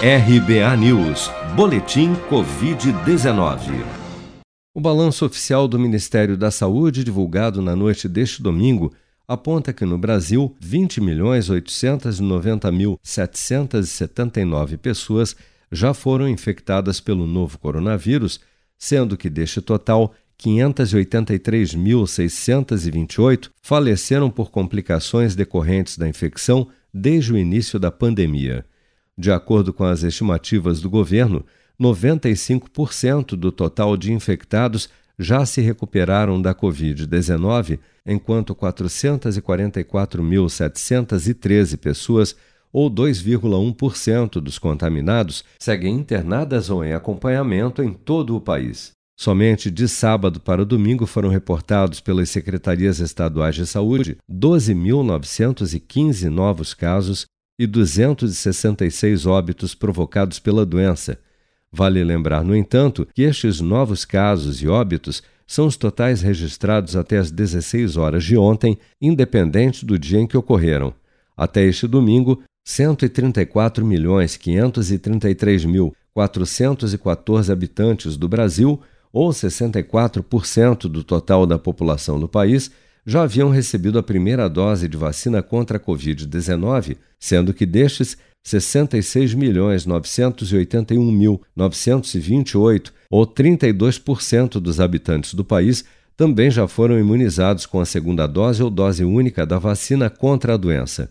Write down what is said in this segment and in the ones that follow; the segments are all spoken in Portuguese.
RBA News, Boletim Covid-19. O balanço oficial do Ministério da Saúde, divulgado na noite deste domingo, aponta que no Brasil 20.890.779 pessoas já foram infectadas pelo novo coronavírus, sendo que deste total 583.628 faleceram por complicações decorrentes da infecção desde o início da pandemia. De acordo com as estimativas do governo, 95% do total de infectados já se recuperaram da Covid-19, enquanto 444.713 pessoas, ou 2,1% dos contaminados, seguem internadas ou em acompanhamento em todo o país. Somente de sábado para domingo foram reportados pelas secretarias estaduais de saúde 12.915 novos casos e 266 óbitos provocados pela doença. Vale lembrar, no entanto, que estes novos casos e óbitos são os totais registrados até às 16 horas de ontem, independente do dia em que ocorreram. Até este domingo, 134.533.414 habitantes do Brasil, ou 64% do total da população do país, já haviam recebido a primeira dose de vacina contra a Covid-19, sendo que destes, 66.981.928, ou 32% dos habitantes do país, também já foram imunizados com a segunda dose ou dose única da vacina contra a doença.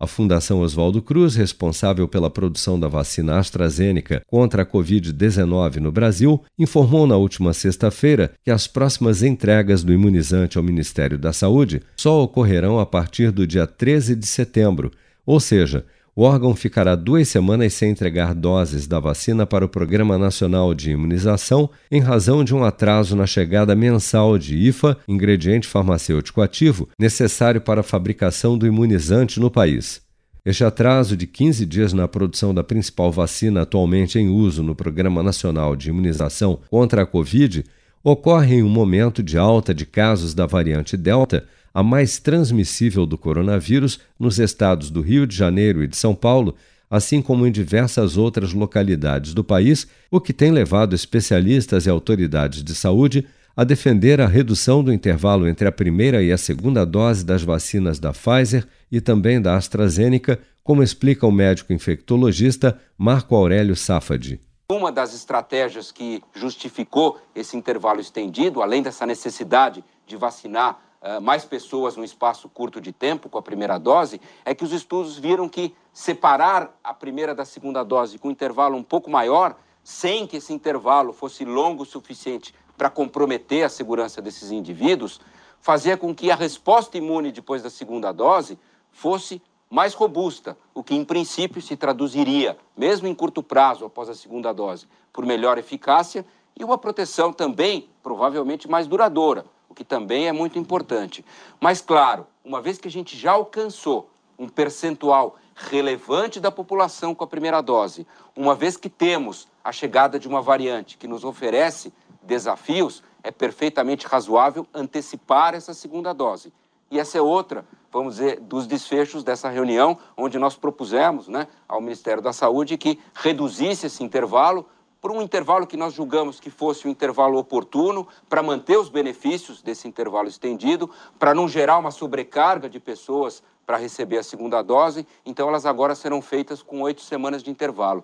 A Fundação Oswaldo Cruz, responsável pela produção da vacina AstraZeneca contra a Covid-19 no Brasil, informou na última sexta-feira que as próximas entregas do imunizante ao Ministério da Saúde só ocorrerão a partir do dia 13 de setembro, ou seja, o órgão ficará duas semanas sem entregar doses da vacina para o Programa Nacional de Imunização em razão de um atraso na chegada mensal de IFA, ingrediente farmacêutico ativo, necessário para a fabricação do imunizante no país. Este atraso de 15 dias na produção da principal vacina atualmente em uso no Programa Nacional de Imunização contra a Covid ocorre em um momento de alta de casos da variante Delta a mais transmissível do coronavírus nos estados do Rio de Janeiro e de São Paulo, assim como em diversas outras localidades do país, o que tem levado especialistas e autoridades de saúde a defender a redução do intervalo entre a primeira e a segunda dose das vacinas da Pfizer e também da AstraZeneca, como explica o médico infectologista Marco Aurélio Safadi. Uma das estratégias que justificou esse intervalo estendido, além dessa necessidade de vacinar mais pessoas num espaço curto de tempo com a primeira dose, é que os estudos viram que separar a primeira da segunda dose com um intervalo um pouco maior, sem que esse intervalo fosse longo o suficiente para comprometer a segurança desses indivíduos, fazia com que a resposta imune depois da segunda dose fosse mais robusta, o que em princípio se traduziria, mesmo em curto prazo após a segunda dose, por melhor eficácia e uma proteção também provavelmente mais duradoura, que também é muito importante. Mas, claro, uma vez que a gente já alcançou um percentual relevante da população com a primeira dose, uma vez que temos a chegada de uma variante que nos oferece desafios, é perfeitamente razoável antecipar essa segunda dose. E essa é outra, vamos dizer, dos desfechos dessa reunião, onde nós propusemos né, ao Ministério da Saúde que reduzisse esse intervalo por um intervalo que nós julgamos que fosse um intervalo oportuno para manter os benefícios desse intervalo estendido, para não gerar uma sobrecarga de pessoas para receber a segunda dose. Então, elas agora serão feitas com oito semanas de intervalo.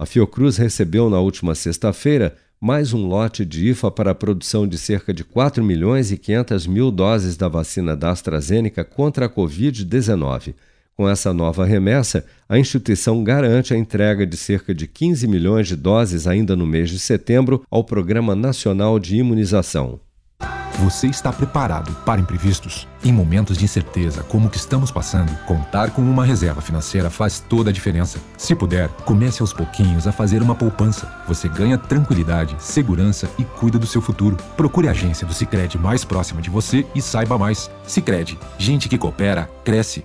A Fiocruz recebeu na última sexta-feira mais um lote de IFA para a produção de cerca de 4 milhões e 500 mil doses da vacina da AstraZeneca contra a Covid-19. Com essa nova remessa, a instituição garante a entrega de cerca de 15 milhões de doses ainda no mês de setembro ao Programa Nacional de Imunização. Você está preparado para imprevistos? Em momentos de incerteza como o que estamos passando, contar com uma reserva financeira faz toda a diferença. Se puder, comece aos pouquinhos a fazer uma poupança. Você ganha tranquilidade, segurança e cuida do seu futuro. Procure a agência do Sicredi mais próxima de você e saiba mais. Sicredi, gente que coopera cresce